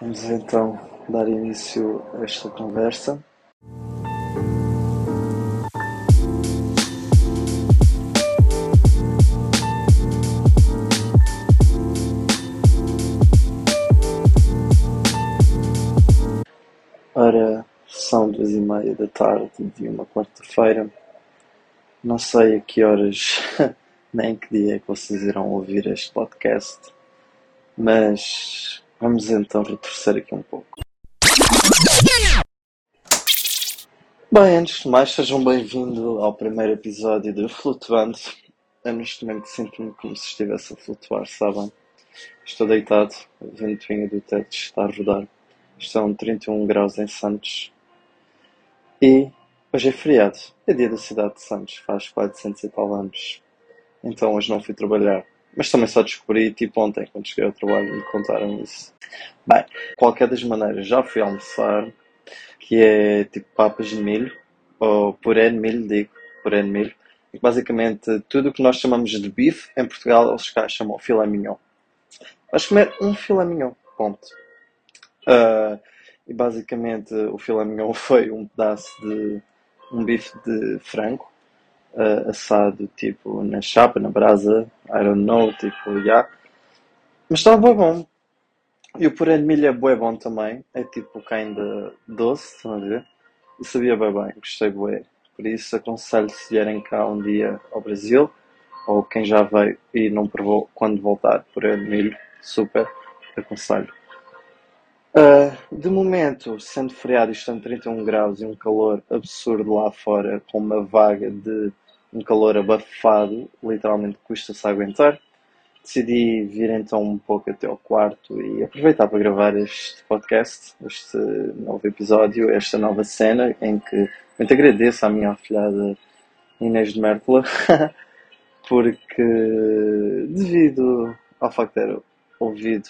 Vamos então dar início a esta conversa. Ora, são duas e meia da tarde de uma quarta-feira. Não sei a que horas nem que dia é que vocês irão ouvir este podcast, mas vamos então retroceder aqui um pouco. Bem, antes de mais, sejam bem-vindos ao primeiro episódio de Flutuando. Eu neste momento sinto-me como se estivesse a flutuar, sabem? Estou deitado, a ventoinha do teto está a rodar. Estão 31 graus em Santos. E hoje é feriado, é dia da cidade de Santos, faz 400 e tal anos. Então hoje não fui trabalhar. Mas também só descobri tipo ontem, quando cheguei ao trabalho, me contaram isso. Bem, qualquer das maneiras, já fui almoçar, que é tipo papas de milho, ou puré de milho, digo, puré de milho. Basicamente, tudo o que nós chamamos de bife, em Portugal eles cá chamam filé mignon. Vais comer um filé mignon, ponto. Uh, e basicamente o filé mignon foi um pedaço de um bife de frango uh, assado tipo na chapa, na brasa, I don't know, tipo, já. Yeah. Mas estava bom. E o puré de milho é bué bom também. É tipo ainda doce, estão a ver? E sabia bem bem, gostei bué. Por isso aconselho se vierem cá um dia ao Brasil, ou quem já veio e não provou quando voltar puré de milho, super, aconselho. Uh, de momento, sendo feriado e estando 31 graus e um calor absurdo lá fora, com uma vaga de um calor abafado, literalmente custa-se aguentar, decidi vir então um pouco até ao quarto e aproveitar para gravar este podcast, este novo episódio, esta nova cena em que muito agradeço à minha afilhada Inês de Mértola, porque devido ao facto de ter ouvido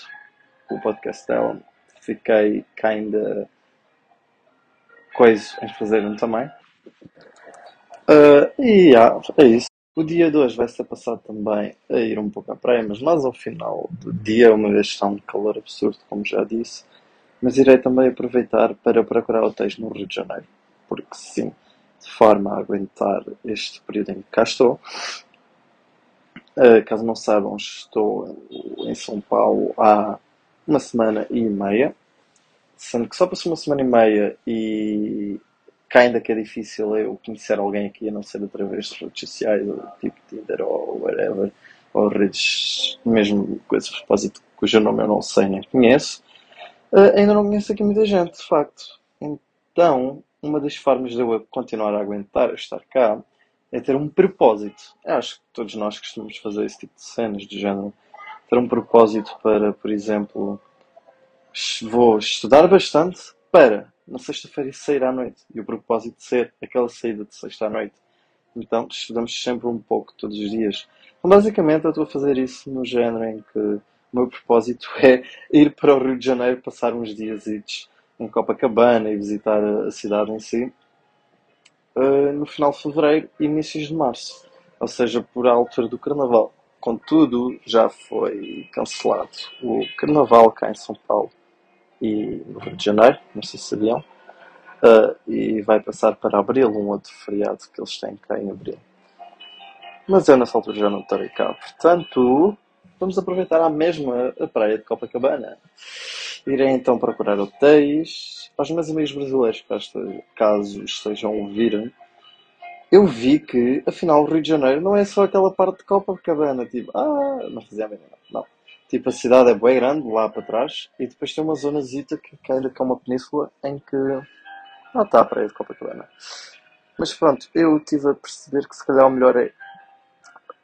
o podcast dela, fiquei kinda coisa em fazer um também. Uh, e yeah, é isso. O dia de hoje vai ser passado também a ir um pouco à praia, mas mais ao final do dia, uma vez está um calor absurdo, como já disse. Mas irei também aproveitar para procurar hotéis no Rio de Janeiro, porque sim, de forma a aguentar este período em que cá estou. Uh, caso não saibam, estou em São Paulo há uma semana e meia, sendo que só passou uma semana e meia e ainda que é difícil eu conhecer alguém aqui a não ser através de redes sociais, tipo Tinder ou whatever, ou redes, mesmo coisas de propósito cujo nome eu não sei nem conheço, uh, ainda não conheço aqui muita gente, de facto. Então, uma das formas de eu continuar a aguentar, a estar cá, é ter um propósito. Eu acho que todos nós costumamos fazer esse tipo de cenas de género. Ter um propósito para, por exemplo, vou estudar bastante para na sexta-feira sair à noite. E o propósito de ser aquela saída de sexta à noite. Então estudamos sempre um pouco, todos os dias. Então, basicamente, eu estou a fazer isso no género em que o meu propósito é ir para o Rio de Janeiro, passar uns dias em Copacabana e visitar a cidade em si, uh, no final de fevereiro e inícios de março. Ou seja, por altura do Carnaval. Contudo, já foi cancelado o Carnaval cá em São Paulo e no Rio de Janeiro, não sei se sabiam, uh, e vai passar para Abril, um outro feriado que eles têm cá em Abril. Mas eu nessa altura já não estarei cá, portanto vamos aproveitar a mesma praia de Copacabana. Irei então procurar hotéis. Aos meus amigos brasileiros, caso estejam a ouvir, eu vi que afinal o Rio de Janeiro não é só aquela parte de Copacabana, tipo, ah, não fazia a mínima. Não. Tipo, a cidade é bem grande, lá para trás, e depois tem uma zonazita que, que ainda que é uma península em que não está a praia de Copacabana. Mas pronto, eu tive a perceber que se calhar o melhor é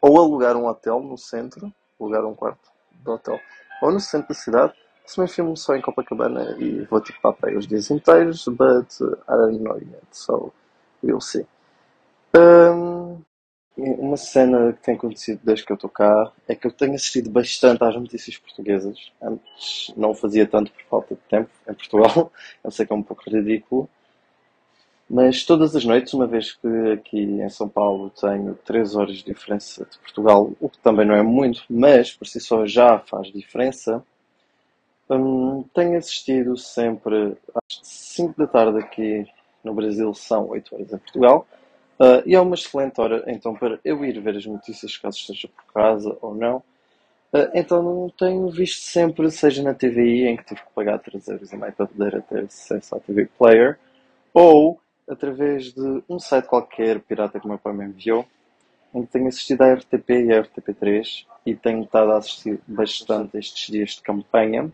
ou alugar um hotel no centro, alugar um quarto de hotel, ou no centro da cidade, se me filmo só em Copacabana e vou tipo para a praia os dias inteiros, but I don't know yet, so we'll see. Um, uma cena que tem acontecido desde que eu estou cá é que eu tenho assistido bastante às notícias portuguesas. Antes não o fazia tanto por falta de tempo em Portugal. Eu sei que é um pouco ridículo. Mas todas as noites, uma vez que aqui em São Paulo tenho 3 horas de diferença de Portugal, o que também não é muito, mas por si só já faz diferença, Hum, tenho assistido sempre às 5 da tarde aqui no Brasil, são 8 horas em Portugal. Uh, e é uma excelente hora então para eu ir ver as notícias, caso esteja por casa ou não. Uh, então não tenho visto sempre, seja na TVI, em que tive que pagar 3 euros e meio para poder ter acesso à TV Player, ou através de um site qualquer pirata que o meu pai me enviou, em que tenho assistido à RTP e à RTP3 e tenho estado a assistir bastante estes dias de campanha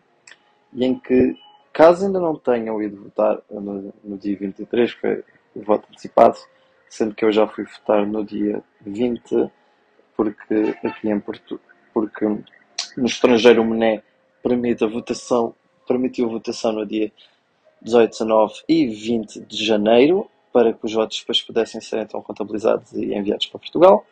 e em que, caso ainda não tenham ido votar no, no dia 23, que foi o voto antecipado, sendo que eu já fui votar no dia 20, porque aqui em Porto, porque no estrangeiro o MNE permite a votação, permitiu a votação no dia 18, 19 e 20 de janeiro, para que os votos depois pudessem ser então contabilizados e enviados para Portugal.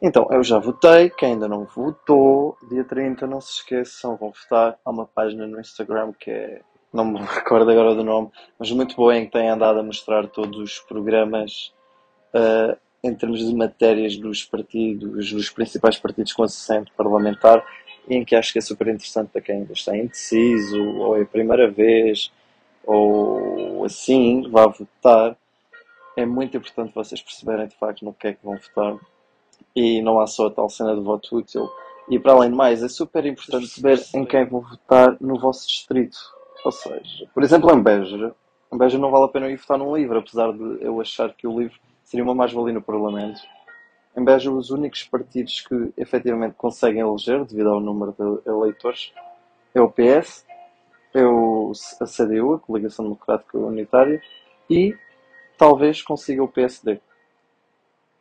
Então, eu já votei. Quem ainda não votou, dia 30, não se esqueçam, vão votar. Há uma página no Instagram que é. Não me recordo agora do nome, mas muito boa em que tem andado a mostrar todos os programas uh, em termos de matérias dos partidos, dos principais partidos com assento parlamentar, em que acho que é super interessante para quem ainda está indeciso, ou é a primeira vez, ou assim, vá votar. É muito importante vocês perceberem de facto no que é que vão votar e não há só a tal cena do voto útil. E para além de mais, é super importante saber em quem vou votar no vosso distrito. Ou seja, por exemplo, em Beja, em Beja não vale a pena ir votar num livro, apesar de eu achar que o livro seria uma mais-valia no Parlamento. Em Beja, os únicos partidos que efetivamente conseguem eleger, devido ao número de eleitores, é o PS, é o, a CDU, a Coligação Democrática Unitária, e talvez consiga o PSD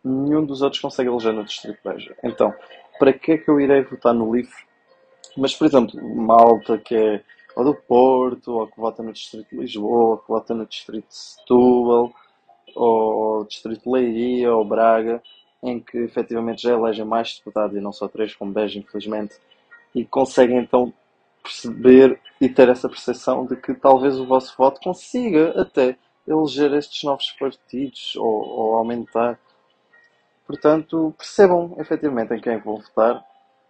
nenhum dos outros consegue eleger no Distrito de Beja. Então, para que é que eu irei votar no LIVRE? Mas, por exemplo, Malta, que é ou do Porto, ou que vota no Distrito de Lisboa, ou que vota no Distrito de Setúbal, ou Distrito de Leiria, ou Braga, em que efetivamente já elegem mais deputados e não só três, como Beja, infelizmente, e conseguem então perceber e ter essa percepção de que talvez o vosso voto consiga até eleger estes novos partidos ou, ou aumentar. Portanto, percebam efetivamente em quem vão votar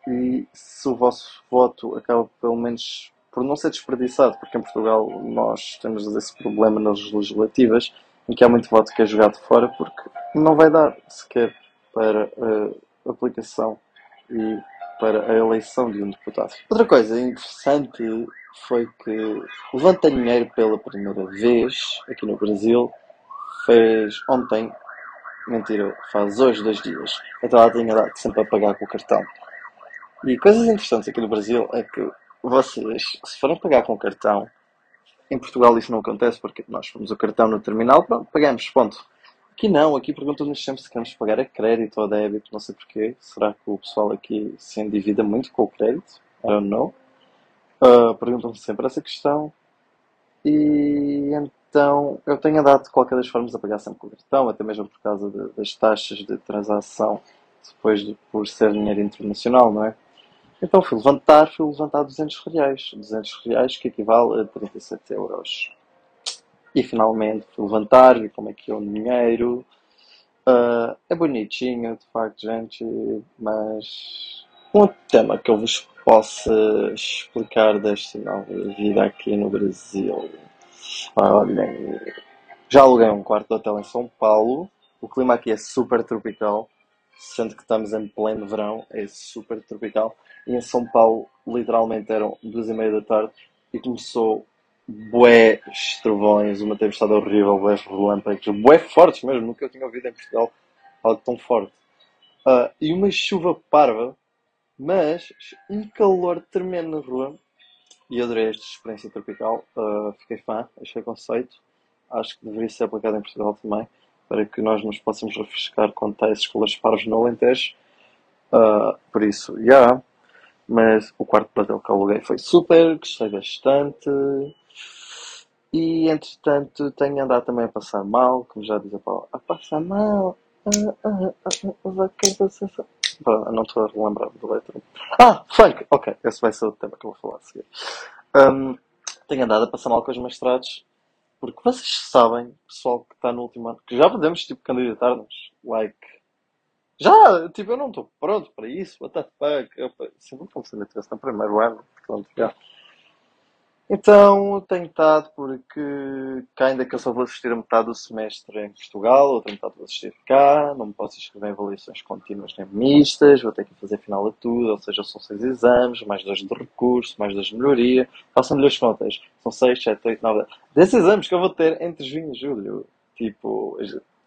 e se o vosso voto acaba pelo menos por não ser desperdiçado, porque em Portugal nós temos esse problema nas legislativas em que há muito voto que é jogado fora porque não vai dar sequer para a aplicação e para a eleição de um deputado. Outra coisa interessante foi que Levanta Dinheiro pela primeira vez aqui no Brasil fez ontem Mentira, faz hoje dois dias. Então ela tinha dado sempre a pagar com o cartão. E coisas interessantes aqui no Brasil é que vocês, se forem pagar com o cartão, em Portugal isso não acontece porque nós fomos o cartão no terminal, pronto, pagamos, ponto. Aqui não, aqui perguntam-nos sempre se queremos pagar a crédito ou a débito, não sei porquê. Será que o pessoal aqui se endivida muito com o crédito? I don't know. Uh, perguntam-me sempre essa questão. E então, eu tenho andado de qualquer das formas a pagar sempre com o cartão, até mesmo por causa de, das taxas de transação, depois de, por ser dinheiro internacional, não é? Então fui levantar, fui levantar 200 reais. 200 reais que equivale a 37 euros. E finalmente fui levantar, vi como é que é o dinheiro. Uh, é bonitinho, de facto, gente, mas um tema que eu vos possa explicar desta nova vida aqui no Brasil Olhem, já aluguei um quarto de hotel em São Paulo. O clima aqui é super tropical, sendo que estamos em pleno verão, é super tropical. E em São Paulo, literalmente, eram duas e meia da tarde e começou bué trovões, uma tempestade horrível, bué relâmpagos, bué fortes mesmo, nunca eu tinha ouvido em Portugal algo tão forte. Uh, e uma chuva parva, mas um calor tremendo na rua e adorei esta experiência tropical. Uh, fiquei fã, achei conceito. Acho que deveria ser aplicado em Portugal também, para que nós nos possamos refrescar com tais escolas parvos no Alentejo. Uh, por isso, já. Yeah. Mas o quarto hotel que aluguei foi super, gostei bastante. E entretanto tenho andado também a passar mal, como já diz a Paula, a passar mal. Ah, ah, ah, não estou a relembrar do letra. Ah, funk! Ok, esse vai ser o tema que eu vou falar a seguir. Um, tenho andado a passar mal com os mestrados, porque vocês sabem, pessoal que está no último ano, que já podemos tipo, candidatar-nos. Like. Já, tipo, eu não estou pronto para isso. What the fuck? Eu, sempre como se ainda estivesse no primeiro ano. Portanto, já. Então tenho estado porque cá ainda que eu só vou assistir a metade do semestre em Portugal, outra metade vou assistir cá, não me posso inscrever em avaliações contínuas nem mistas, vou ter que fazer final a tudo, ou seja, são seis exames, mais dois de recurso, mais dois de melhoria, façam melhores contas, são seis, sete, oito, nove, desses exames que eu vou ter entre junho e julho, tipo,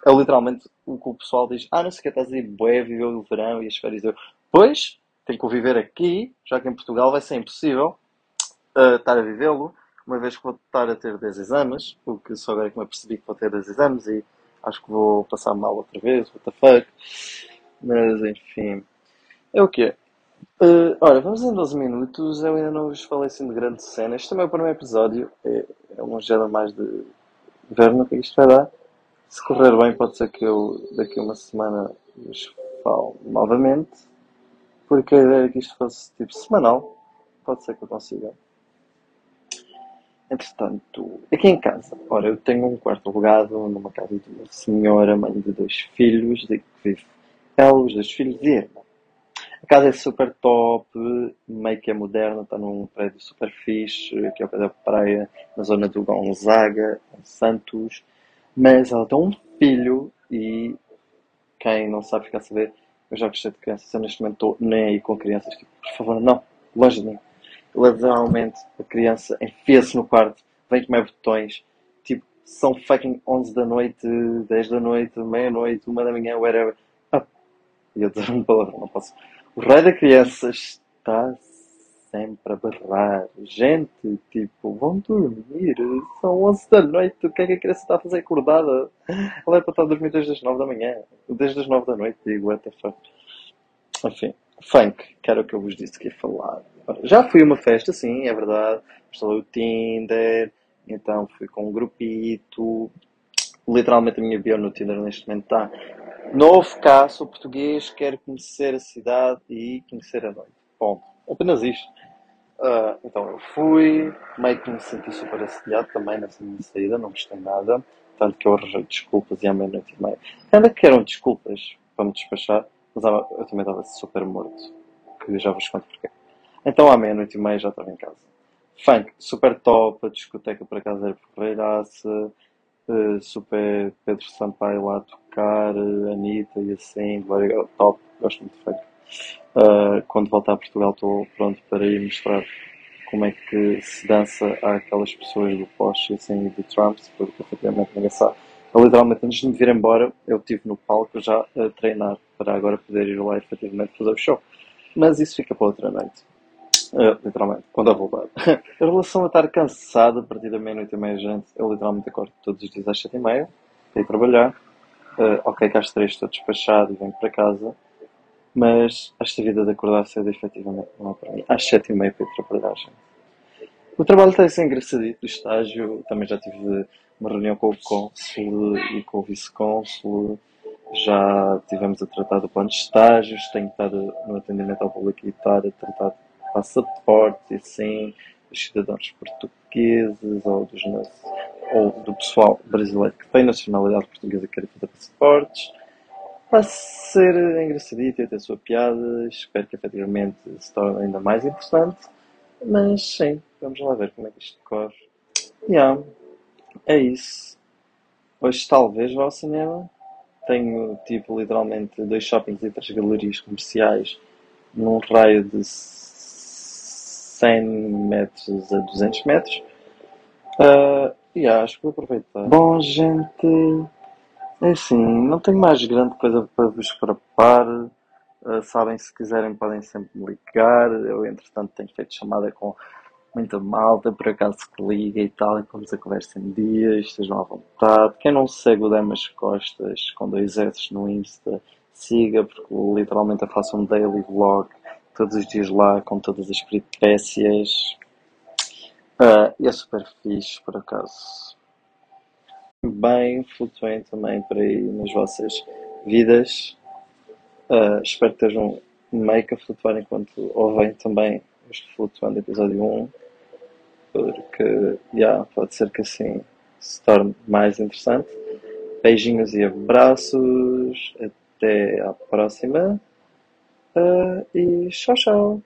é literalmente o que o pessoal diz, ah, não sei o que, estás aí, bué, viveu o verão e as férias, eu, pois, tenho que viver aqui, já que em Portugal vai ser impossível, uh, estar a vivê-lo, uma vez que vou estar a ter 10 exames, porque só agora que me apercebi que vou ter 10 exames e acho que vou passar mal outra vez, what the fuck. Mas enfim, é o que é. Uh, ora, vamos em 12 minutos. Eu ainda não vos falei assim de grande cena. Este também é o primeiro episódio. É, é uma gera mais de ver no que isto vai dar. Se correr bem, pode ser que eu daqui a uma semana vos falo novamente. Porque a ideia é que isto fosse tipo semanal. Pode ser que eu consiga. Entretanto, aqui em casa, ora, eu tenho um quarto alugado numa casa de uma senhora, mãe de dois filhos, de que vive ela, os dois filhos e a A casa é super top, meio que é moderna, está num prédio super fixe, que é o pé da praia, na zona do Gonzaga, em Santos. Mas ela tem um filho e quem não sabe ficar a saber, eu já gostei de crianças, eu neste momento estou nem aí com crianças, tipo, por favor, não, longe de mim literalmente a criança enfia-se no quarto, vem comer botões, tipo, são fucking 11 da noite, 10 da noite, meia-noite, uma da manhã, whatever. Ah, e eu dizer uma palavra, não posso. O rei da criança está sempre a berrar. Gente, tipo, vão dormir, são 11 da noite, o que é que a criança está a fazer acordada? Ela é para estar a dormir desde as 9 da manhã, desde as 9 da noite, digo, what the fuck. Enfim, funk, que era o que eu vos disse que ia falar. Já fui a uma festa, sim, é verdade. Instalei o Tinder, então fui com um grupito. Literalmente a minha bio no Tinder neste momento está. Novo cá, sou português, quero conhecer a cidade e conhecer a noite. Bom, apenas isto. Uh, então eu fui, meio que me senti super assediado também nessa minha saída, não gostei nada. Tanto que eu arranjei desculpas e à meia-noite e meia. Ainda que eram desculpas para me despachar, mas eu também estava super morto. Que já vos conto porquê. Então à meia-noite e meia já estava em casa. Funk, super top, a discoteca por acaso era porreiraça, uh, super Pedro Sampaio lá a tocar, uh, Anitta e assim, top, gosto muito de funk. Uh, quando voltar a Portugal estou pronto para ir mostrar como é que se dança àquelas pessoas do Porsche assim, e do Trump, porque efetivamente ninguém sabe. Literalmente, antes de me vir embora, eu estive no palco já a treinar para agora poder ir lá efetivamente fazer o show. Mas isso fica para outra noite. Uh, literalmente, quando eu voltar. em relação a estar cansado a partir da meia-noite e meia, gente, eu literalmente acordo todos os dias às sete e meia para ir trabalhar. Uh, ok, que às três estou despachado e venho para casa. Mas esta vida de acordar cedo, efetivamente, não é para mim. Às sete e meia para ir trabalhar, gente. O trabalho está a ser engraçadito. O estágio, também já tive uma reunião com o cônsul e com o vice-cônsul. Já tivemos a tratar do plano de estágios. Tenho estado no atendimento ao público e estar a tratar passaportes e assim dos cidadãos portugueses ou, dos, ou do pessoal brasileiro que tem nacionalidade portuguesa e quer fazer passaportes. Vai ser engraçadito e ter a sua piada. Espero que efetivamente se torne ainda mais interessante. Mas sim, vamos lá ver como é que isto corre. Yeah, é isso. Hoje talvez vá ao cinema. Tenho tipo literalmente dois shoppings e três galerias comerciais num raio de 100 metros a 200 metros. Uh, e acho que vou aproveitar. Bom, gente, é assim, não tenho mais grande coisa para vos preparar. Uh, sabem, se quiserem, podem sempre me ligar. Eu, entretanto, tenho feito chamada com muita malta, por acaso que liga e tal, e vamos a conversa em dias, estejam à vontade. Quem não segue o Demas Costas com dois S no Insta, siga, porque literalmente eu faço um daily vlog todos os dias lá com todas as peripécias. Uh, e é super fixe, por acaso. Bem, flutuem também por aí nas vossas vidas. Uh, espero que estejam meio que a flutuar enquanto ouvem também este Flutuando episódio 1. Porque, yeah, pode ser que assim se torne mais interessante. Beijinhos e abraços. Até à próxima. Uh, e tchau, tchau.